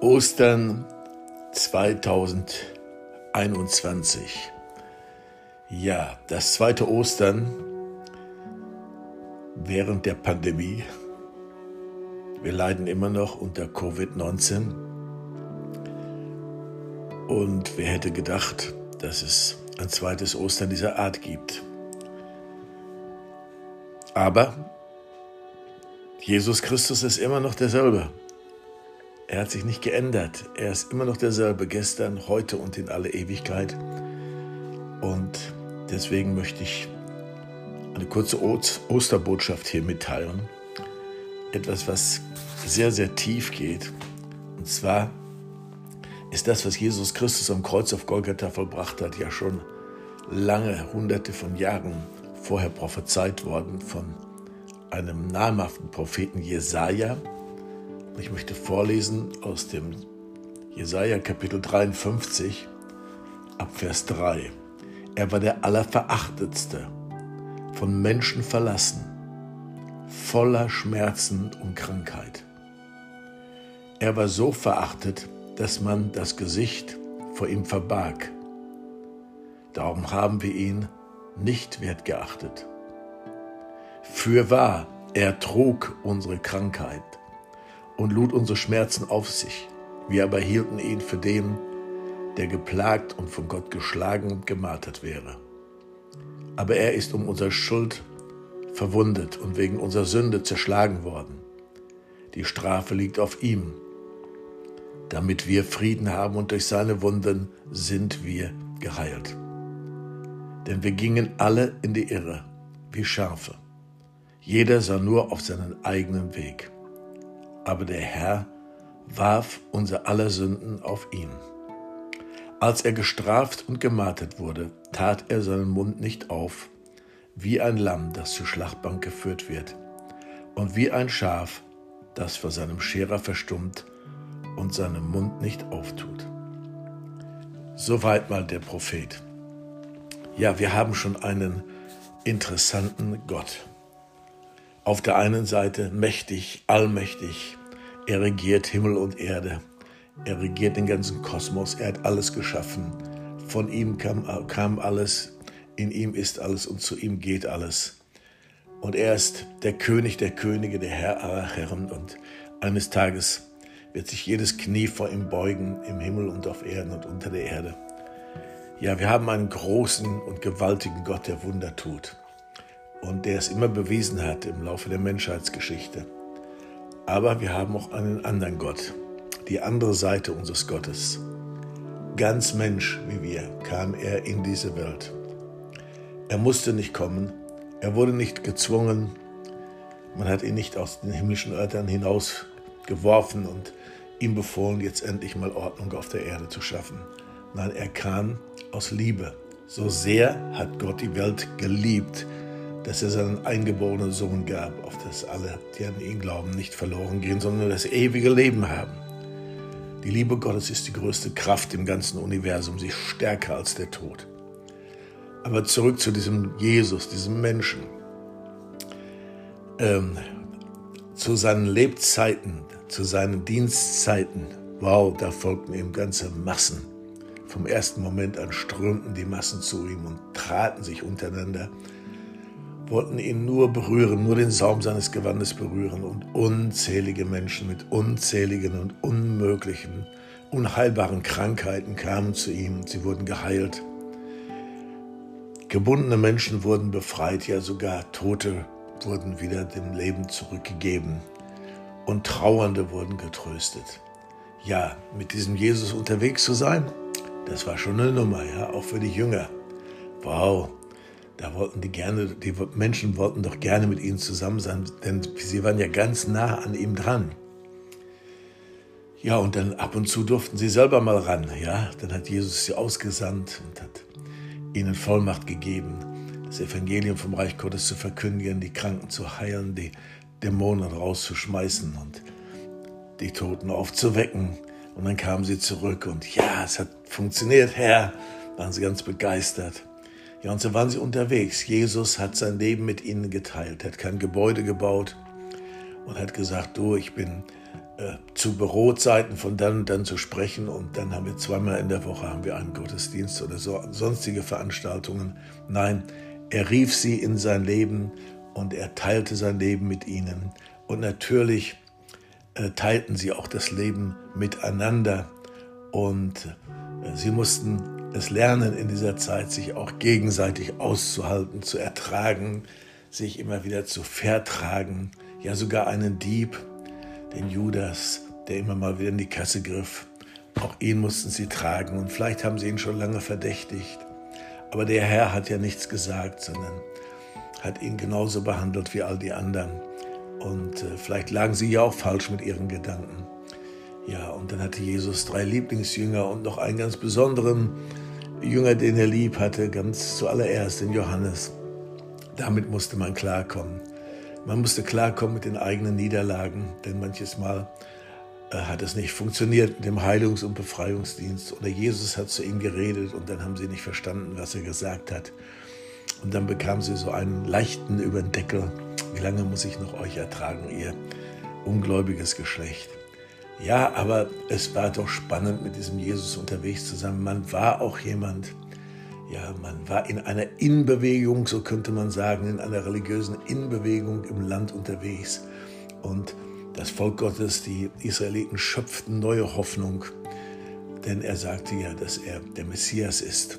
Ostern 2021. Ja, das zweite Ostern während der Pandemie. Wir leiden immer noch unter Covid-19. Und wer hätte gedacht, dass es ein zweites Ostern dieser Art gibt? Aber Jesus Christus ist immer noch derselbe. Er hat sich nicht geändert. Er ist immer noch derselbe, gestern, heute und in alle Ewigkeit. Und deswegen möchte ich eine kurze Osterbotschaft hier mitteilen. Etwas, was sehr, sehr tief geht. Und zwar ist das, was Jesus Christus am Kreuz auf Golgatha vollbracht hat, ja schon lange, hunderte von Jahren vorher prophezeit worden von einem namhaften Propheten Jesaja ich möchte vorlesen aus dem Jesaja Kapitel 53 ab Vers 3. Er war der Allerverachtetste, von Menschen verlassen, voller Schmerzen und Krankheit. Er war so verachtet, dass man das Gesicht vor ihm verbarg. Darum haben wir ihn nicht wertgeachtet. Fürwahr, er trug unsere Krankheit und lud unsere Schmerzen auf sich. Wir aber hielten ihn für den, der geplagt und von Gott geschlagen und gemartert wäre. Aber er ist um unsere Schuld verwundet und wegen unserer Sünde zerschlagen worden. Die Strafe liegt auf ihm, damit wir Frieden haben und durch seine Wunden sind wir geheilt. Denn wir gingen alle in die Irre, wie Schafe. Jeder sah nur auf seinen eigenen Weg aber der Herr warf unser aller Sünden auf ihn. Als er gestraft und gemartet wurde, tat er seinen Mund nicht auf, wie ein Lamm, das zur Schlachtbank geführt wird, und wie ein Schaf, das vor seinem Scherer verstummt und seinen Mund nicht auftut. Soweit mal der Prophet. Ja, wir haben schon einen interessanten Gott. Auf der einen Seite mächtig, allmächtig. Er regiert Himmel und Erde. Er regiert den ganzen Kosmos. Er hat alles geschaffen. Von ihm kam, kam alles. In ihm ist alles und zu ihm geht alles. Und er ist der König der Könige, der Herr aller Herren. Und eines Tages wird sich jedes Knie vor ihm beugen, im Himmel und auf Erden und unter der Erde. Ja, wir haben einen großen und gewaltigen Gott, der Wunder tut und der es immer bewiesen hat im Laufe der Menschheitsgeschichte. Aber wir haben auch einen anderen Gott, die andere Seite unseres Gottes. Ganz Mensch wie wir kam er in diese Welt. Er musste nicht kommen, er wurde nicht gezwungen, man hat ihn nicht aus den himmlischen Örtern hinaus geworfen und ihm befohlen, jetzt endlich mal Ordnung auf der Erde zu schaffen. Nein, er kam aus Liebe. So sehr hat Gott die Welt geliebt, dass er seinen eingeborenen Sohn gab, auf das alle, die an ihn glauben, nicht verloren gehen, sondern das ewige Leben haben. Die Liebe Gottes ist die größte Kraft im ganzen Universum, sie ist stärker als der Tod. Aber zurück zu diesem Jesus, diesem Menschen. Ähm, zu seinen Lebzeiten, zu seinen Dienstzeiten, wow, da folgten ihm ganze Massen. Vom ersten Moment an strömten die Massen zu ihm und traten sich untereinander wollten ihn nur berühren, nur den Saum seines Gewandes berühren und unzählige Menschen mit unzähligen und unmöglichen, unheilbaren Krankheiten kamen zu ihm und sie wurden geheilt. Gebundene Menschen wurden befreit, ja sogar Tote wurden wieder dem Leben zurückgegeben und Trauernde wurden getröstet. Ja, mit diesem Jesus unterwegs zu sein, das war schon eine Nummer, ja, auch für die Jünger. Wow, da wollten die gerne, die Menschen wollten doch gerne mit ihnen zusammen sein, denn sie waren ja ganz nah an ihm dran. Ja, und dann ab und zu durften sie selber mal ran, ja. Dann hat Jesus sie ausgesandt und hat ihnen Vollmacht gegeben, das Evangelium vom Reich Gottes zu verkündigen, die Kranken zu heilen, die Dämonen rauszuschmeißen und die Toten aufzuwecken. Und dann kamen sie zurück und ja, es hat funktioniert, Herr, waren sie ganz begeistert. Ja, und so waren sie unterwegs. Jesus hat sein Leben mit ihnen geteilt, hat kein Gebäude gebaut und hat gesagt, du, ich bin äh, zu Bürozeiten von dann und dann zu sprechen und dann haben wir zweimal in der Woche haben wir einen Gottesdienst oder so, sonstige Veranstaltungen. Nein, er rief sie in sein Leben und er teilte sein Leben mit ihnen. Und natürlich äh, teilten sie auch das Leben miteinander und äh, sie mussten es lernen in dieser Zeit, sich auch gegenseitig auszuhalten, zu ertragen, sich immer wieder zu vertragen, ja sogar einen Dieb den Judas, der immer mal wieder in die Kasse griff. Auch ihn mussten sie tragen und vielleicht haben sie ihn schon lange verdächtigt. Aber der Herr hat ja nichts gesagt, sondern hat ihn genauso behandelt wie all die anderen. Und äh, vielleicht lagen sie ja auch falsch mit ihren Gedanken. Ja, und dann hatte Jesus drei Lieblingsjünger und noch einen ganz besonderen Jünger, den er lieb hatte, ganz zuallererst, den Johannes. Damit musste man klarkommen. Man musste klarkommen mit den eigenen Niederlagen, denn manches Mal äh, hat es nicht funktioniert mit dem Heilungs- und Befreiungsdienst. Oder Jesus hat zu ihnen geredet und dann haben sie nicht verstanden, was er gesagt hat. Und dann bekamen sie so einen leichten über den Deckel. Wie lange muss ich noch euch ertragen, ihr ungläubiges Geschlecht? Ja, aber es war doch spannend, mit diesem Jesus unterwegs zu sein. Man war auch jemand, ja, man war in einer Innenbewegung, so könnte man sagen, in einer religiösen Innenbewegung im Land unterwegs. Und das Volk Gottes, die Israeliten, schöpften neue Hoffnung, denn er sagte ja, dass er der Messias ist.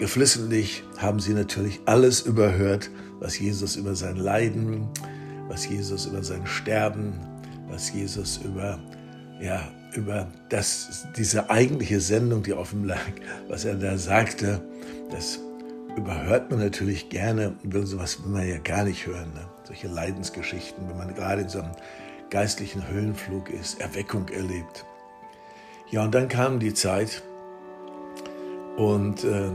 Geflissentlich haben sie natürlich alles überhört, was Jesus über sein Leiden, was Jesus über sein Sterben, was Jesus über ja, über das, diese eigentliche Sendung, die ihm lag, was er da sagte, das überhört man natürlich gerne will sowas will man ja gar nicht hören. Ne? Solche Leidensgeschichten, wenn man gerade in so einem geistlichen Höhenflug ist, Erweckung erlebt. Ja, und dann kam die Zeit und äh,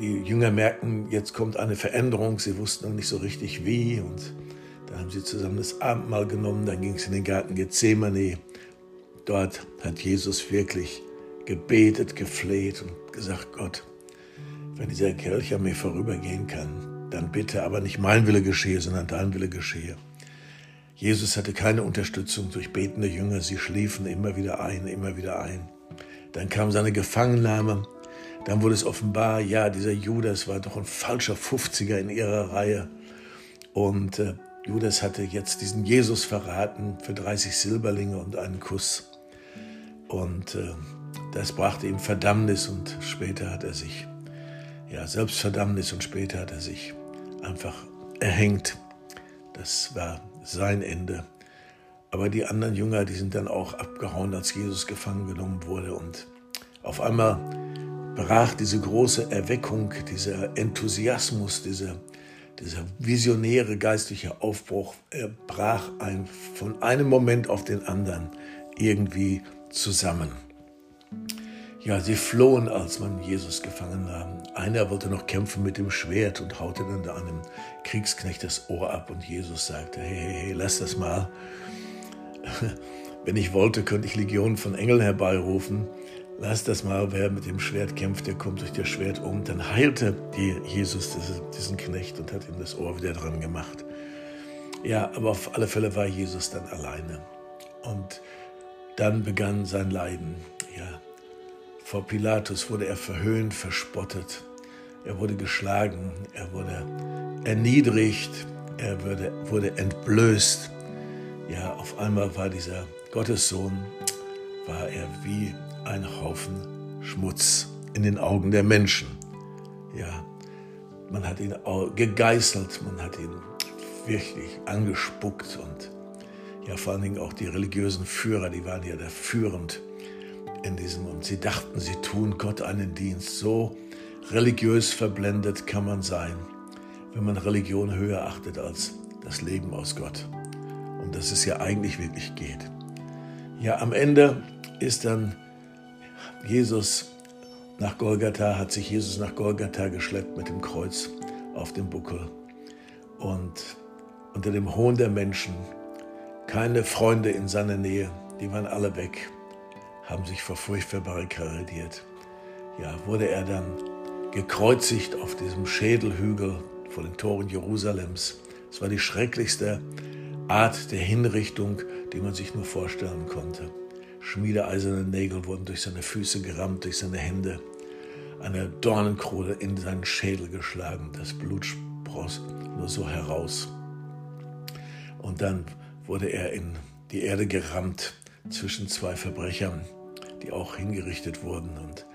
die Jünger merkten, jetzt kommt eine Veränderung. Sie wussten noch nicht so richtig wie und dann haben sie zusammen das Abendmahl genommen, dann ging es in den Garten Gethsemane Dort hat Jesus wirklich gebetet, gefleht und gesagt, Gott, wenn dieser Kelch an mir vorübergehen kann, dann bitte aber nicht mein Wille geschehe, sondern dein Wille geschehe. Jesus hatte keine Unterstützung durch betende Jünger, sie schliefen immer wieder ein, immer wieder ein. Dann kam seine Gefangennahme, dann wurde es offenbar, ja, dieser Judas war doch ein falscher 50er in ihrer Reihe. Und äh, Judas hatte jetzt diesen Jesus verraten für 30 Silberlinge und einen Kuss. Und äh, das brachte ihm Verdammnis und später hat er sich, ja, Selbstverdammnis und später hat er sich einfach erhängt. Das war sein Ende. Aber die anderen Jünger, die sind dann auch abgehauen, als Jesus gefangen genommen wurde. Und auf einmal brach diese große Erweckung, dieser Enthusiasmus, dieser, dieser visionäre geistliche Aufbruch, er brach ein, von einem Moment auf den anderen irgendwie zusammen. Ja, sie flohen, als man Jesus gefangen nahm. Einer wollte noch kämpfen mit dem Schwert und haute dann einem Kriegsknecht das Ohr ab und Jesus sagte, hey, hey, hey, lass das mal. Wenn ich wollte, könnte ich Legionen von Engeln herbeirufen. Lass das mal, wer mit dem Schwert kämpft, der kommt durch das Schwert um. Dann heilte die Jesus diesen Knecht und hat ihm das Ohr wieder dran gemacht. Ja, aber auf alle Fälle war Jesus dann alleine. Und dann begann sein Leiden. Ja, vor Pilatus wurde er verhöhnt, verspottet. Er wurde geschlagen, er wurde erniedrigt, er wurde, wurde entblößt. Ja, auf einmal war dieser Gottessohn, war er wie ein Haufen Schmutz in den Augen der Menschen. Ja, man hat ihn gegeißelt, man hat ihn wirklich angespuckt und ja vor allen Dingen auch die religiösen Führer, die waren ja da führend in diesem und sie dachten, sie tun Gott einen Dienst. So religiös verblendet kann man sein, wenn man Religion höher achtet als das Leben aus Gott. Und dass es ja eigentlich wirklich geht. Ja, am Ende ist dann Jesus nach Golgatha, hat sich Jesus nach Golgatha geschleppt mit dem Kreuz auf dem Buckel. Und unter dem Hohn der Menschen keine Freunde in seiner Nähe, die waren alle weg, haben sich vor Furcht verbarrikadiert. Ja, wurde er dann gekreuzigt auf diesem Schädelhügel vor den Toren Jerusalems. Es war die schrecklichste Art der Hinrichtung, die man sich nur vorstellen konnte. Schmiedeeiserne Nägel wurden durch seine Füße gerammt, durch seine Hände. Eine Dornenkrone in seinen Schädel geschlagen. Das Blut spross nur so heraus. Und dann wurde er in die Erde gerammt zwischen zwei Verbrechern, die auch hingerichtet wurden. Und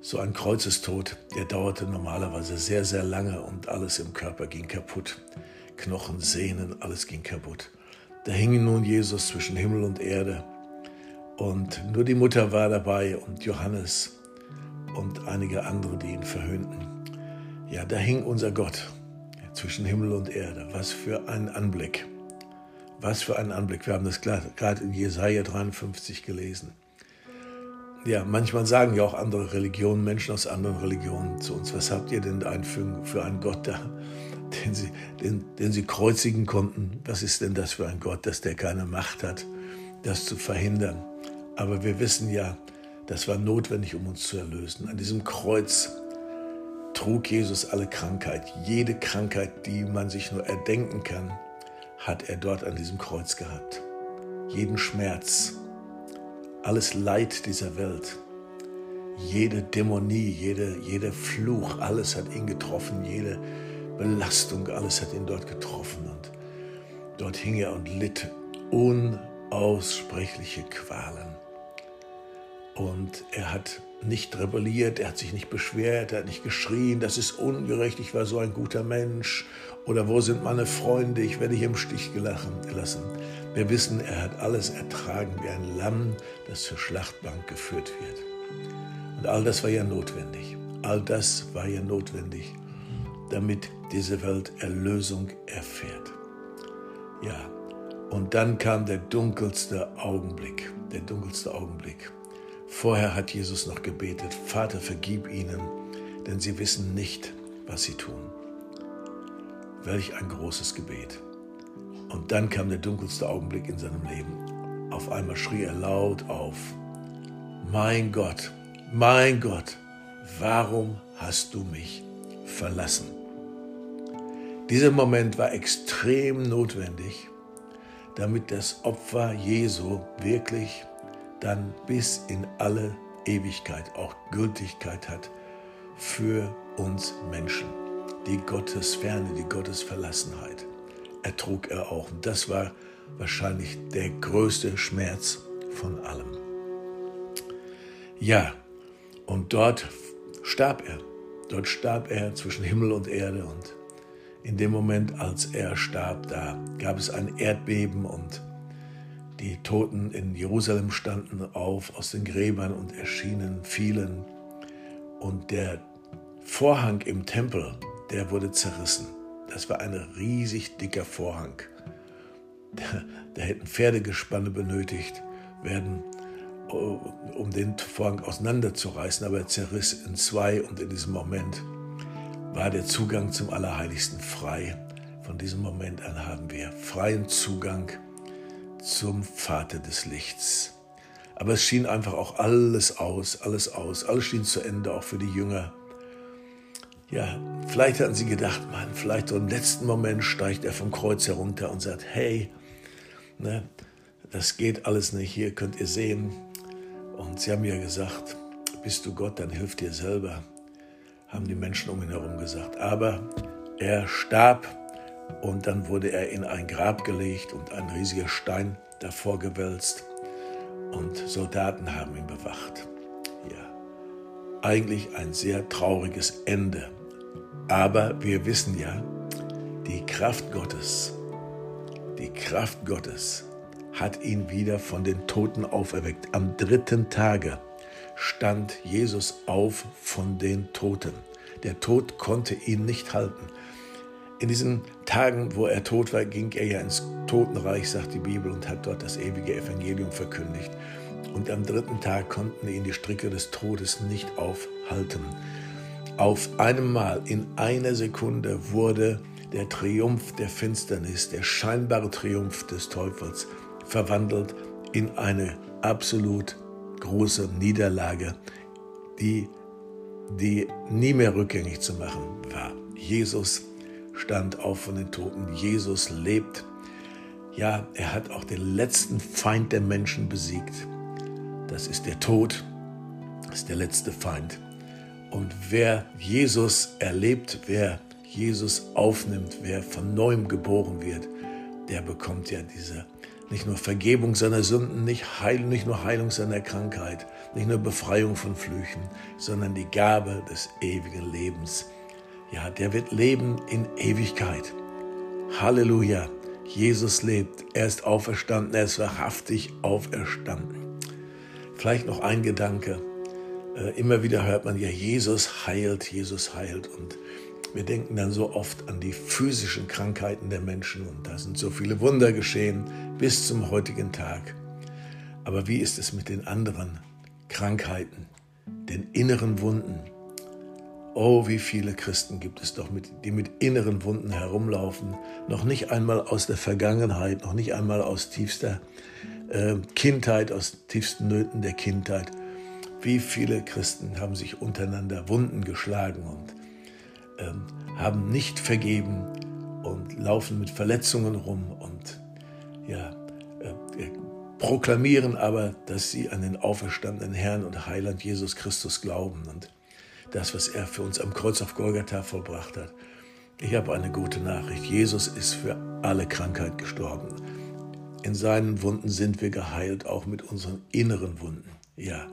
so ein Kreuzestod, der dauerte normalerweise sehr, sehr lange und alles im Körper ging kaputt. Knochen, Sehnen, alles ging kaputt. Da hing nun Jesus zwischen Himmel und Erde. Und nur die Mutter war dabei und Johannes und einige andere, die ihn verhöhnten. Ja, da hing unser Gott zwischen Himmel und Erde. Was für ein Anblick. Was für ein Anblick. Wir haben das gerade in Jesaja 53 gelesen. Ja, manchmal sagen ja auch andere Religionen, Menschen aus anderen Religionen zu uns, was habt ihr denn für, einen Gott da, den sie, den, den sie kreuzigen konnten? Was ist denn das für ein Gott, dass der keine Macht hat, das zu verhindern? Aber wir wissen ja, das war notwendig, um uns zu erlösen. An diesem Kreuz trug Jesus alle Krankheit. Jede Krankheit, die man sich nur erdenken kann, hat er dort an diesem Kreuz gehabt. Jeden Schmerz, alles Leid dieser Welt, jede Dämonie, jede, jeder Fluch, alles hat ihn getroffen, jede Belastung, alles hat ihn dort getroffen. Und dort hing er und litt unaussprechliche Qualen. Und er hat nicht rebelliert, er hat sich nicht beschwert, er hat nicht geschrien, das ist ungerecht, ich war so ein guter Mensch oder wo sind meine Freunde, ich werde hier im Stich gelassen. Wir wissen, er hat alles ertragen wie ein Lamm, das zur Schlachtbank geführt wird. Und all das war ja notwendig. All das war ja notwendig, damit diese Welt Erlösung erfährt. Ja, und dann kam der dunkelste Augenblick, der dunkelste Augenblick. Vorher hat Jesus noch gebetet, Vater, vergib ihnen, denn sie wissen nicht, was sie tun. Welch ein großes Gebet. Und dann kam der dunkelste Augenblick in seinem Leben. Auf einmal schrie er laut auf, mein Gott, mein Gott, warum hast du mich verlassen? Dieser Moment war extrem notwendig, damit das Opfer Jesu wirklich dann bis in alle Ewigkeit auch Gültigkeit hat für uns Menschen. Die Gottesferne, die Gottesverlassenheit ertrug er auch. Und das war wahrscheinlich der größte Schmerz von allem. Ja, und dort starb er. Dort starb er zwischen Himmel und Erde. Und in dem Moment, als er starb, da gab es ein Erdbeben und die Toten in Jerusalem standen auf aus den Gräbern und erschienen vielen. Und der Vorhang im Tempel, der wurde zerrissen. Das war ein riesig dicker Vorhang. Da, da hätten Pferdegespanne benötigt werden, um den Vorhang auseinanderzureißen, aber er zerriss in zwei und in diesem Moment war der Zugang zum Allerheiligsten frei. Von diesem Moment an haben wir freien Zugang zum Vater des Lichts. Aber es schien einfach auch alles aus, alles aus, alles schien zu Ende, auch für die Jünger. Ja, vielleicht hatten sie gedacht, man, vielleicht so im letzten Moment steigt er vom Kreuz herunter und sagt, hey, ne, das geht alles nicht, hier könnt ihr sehen. Und sie haben ja gesagt, bist du Gott, dann hilf dir selber, haben die Menschen um ihn herum gesagt. Aber er starb und dann wurde er in ein Grab gelegt und ein riesiger Stein davor gewälzt. Und Soldaten haben ihn bewacht. Ja, eigentlich ein sehr trauriges Ende. Aber wir wissen ja, die Kraft Gottes, die Kraft Gottes hat ihn wieder von den Toten auferweckt. Am dritten Tage stand Jesus auf von den Toten. Der Tod konnte ihn nicht halten. In diesen Tagen, wo er tot war, ging er ja ins Totenreich, sagt die Bibel, und hat dort das ewige Evangelium verkündigt. Und am dritten Tag konnten ihn die Stricke des Todes nicht aufhalten. Auf einem Mal, in einer Sekunde, wurde der Triumph der Finsternis, der scheinbare Triumph des Teufels, verwandelt in eine absolut große Niederlage, die, die nie mehr rückgängig zu machen war. Jesus stand auf von den Toten. Jesus lebt. Ja, er hat auch den letzten Feind der Menschen besiegt. Das ist der Tod, das ist der letzte Feind. Und wer Jesus erlebt, wer Jesus aufnimmt, wer von neuem geboren wird, der bekommt ja diese nicht nur Vergebung seiner Sünden, nicht, Heil, nicht nur Heilung seiner Krankheit, nicht nur Befreiung von Flüchen, sondern die Gabe des ewigen Lebens. Ja, der wird leben in Ewigkeit. Halleluja. Jesus lebt. Er ist auferstanden. Er ist wahrhaftig auferstanden. Vielleicht noch ein Gedanke. Äh, immer wieder hört man ja, Jesus heilt, Jesus heilt. Und wir denken dann so oft an die physischen Krankheiten der Menschen und da sind so viele Wunder geschehen bis zum heutigen Tag. Aber wie ist es mit den anderen Krankheiten, den inneren Wunden? Oh, wie viele Christen gibt es doch, die mit inneren Wunden herumlaufen, noch nicht einmal aus der Vergangenheit, noch nicht einmal aus tiefster äh, Kindheit, aus tiefsten Nöten der Kindheit. Wie viele Christen haben sich untereinander Wunden geschlagen und ähm, haben nicht vergeben und laufen mit Verletzungen rum und ja, äh, proklamieren aber, dass sie an den auferstandenen Herrn und Heiland Jesus Christus glauben und das, was er für uns am Kreuz auf Golgatha vollbracht hat. Ich habe eine gute Nachricht. Jesus ist für alle Krankheit gestorben. In seinen Wunden sind wir geheilt, auch mit unseren inneren Wunden. Ja,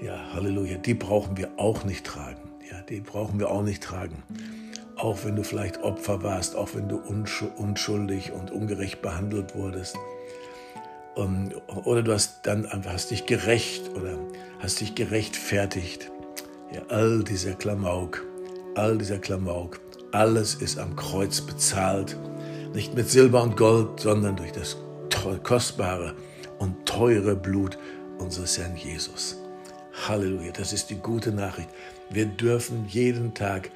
ja, Halleluja. Die brauchen wir auch nicht tragen. Ja, die brauchen wir auch nicht tragen. Auch wenn du vielleicht Opfer warst, auch wenn du unschuldig und ungerecht behandelt wurdest. Und, oder du hast dann hast dich gerecht oder hast dich gerechtfertigt. Ja, all dieser Klamauk, all dieser Klamauk, alles ist am Kreuz bezahlt. Nicht mit Silber und Gold, sondern durch das kostbare und teure Blut unseres Herrn Jesus. Halleluja, das ist die gute Nachricht. Wir dürfen jeden Tag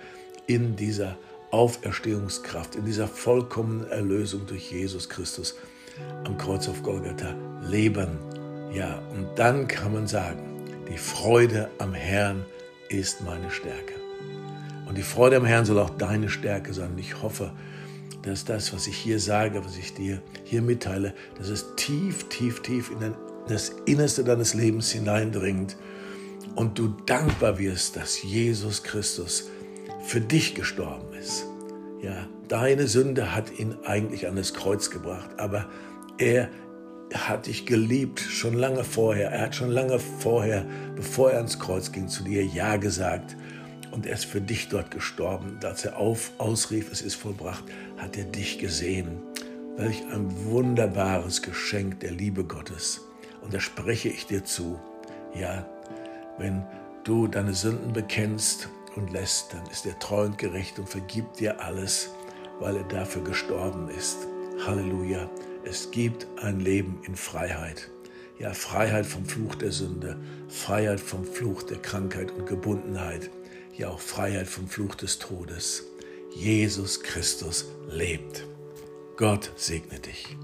in dieser Auferstehungskraft, in dieser vollkommenen Erlösung durch Jesus Christus am Kreuz auf Golgatha leben. Ja, und dann kann man sagen, die Freude am Herrn ist meine Stärke. Und die Freude am Herrn soll auch deine Stärke sein. Und ich hoffe, dass das, was ich hier sage, was ich dir hier mitteile, dass es tief, tief, tief in das Innerste deines Lebens hineindringt und du dankbar wirst, dass Jesus Christus für dich gestorben ist. Ja, deine Sünde hat ihn eigentlich an das Kreuz gebracht, aber er hat dich geliebt schon lange vorher. Er hat schon lange vorher, bevor er ans Kreuz ging, zu dir Ja gesagt. Und er ist für dich dort gestorben. Als er auf, ausrief, es ist vollbracht, hat er dich gesehen. Welch ein wunderbares Geschenk der Liebe Gottes. Und da spreche ich dir zu. Ja, wenn du deine Sünden bekennst und lässt, dann ist er treu und gerecht und vergibt dir alles, weil er dafür gestorben ist. Halleluja. Es gibt ein Leben in Freiheit. Ja, Freiheit vom Fluch der Sünde, Freiheit vom Fluch der Krankheit und Gebundenheit, ja auch Freiheit vom Fluch des Todes. Jesus Christus lebt. Gott segne dich.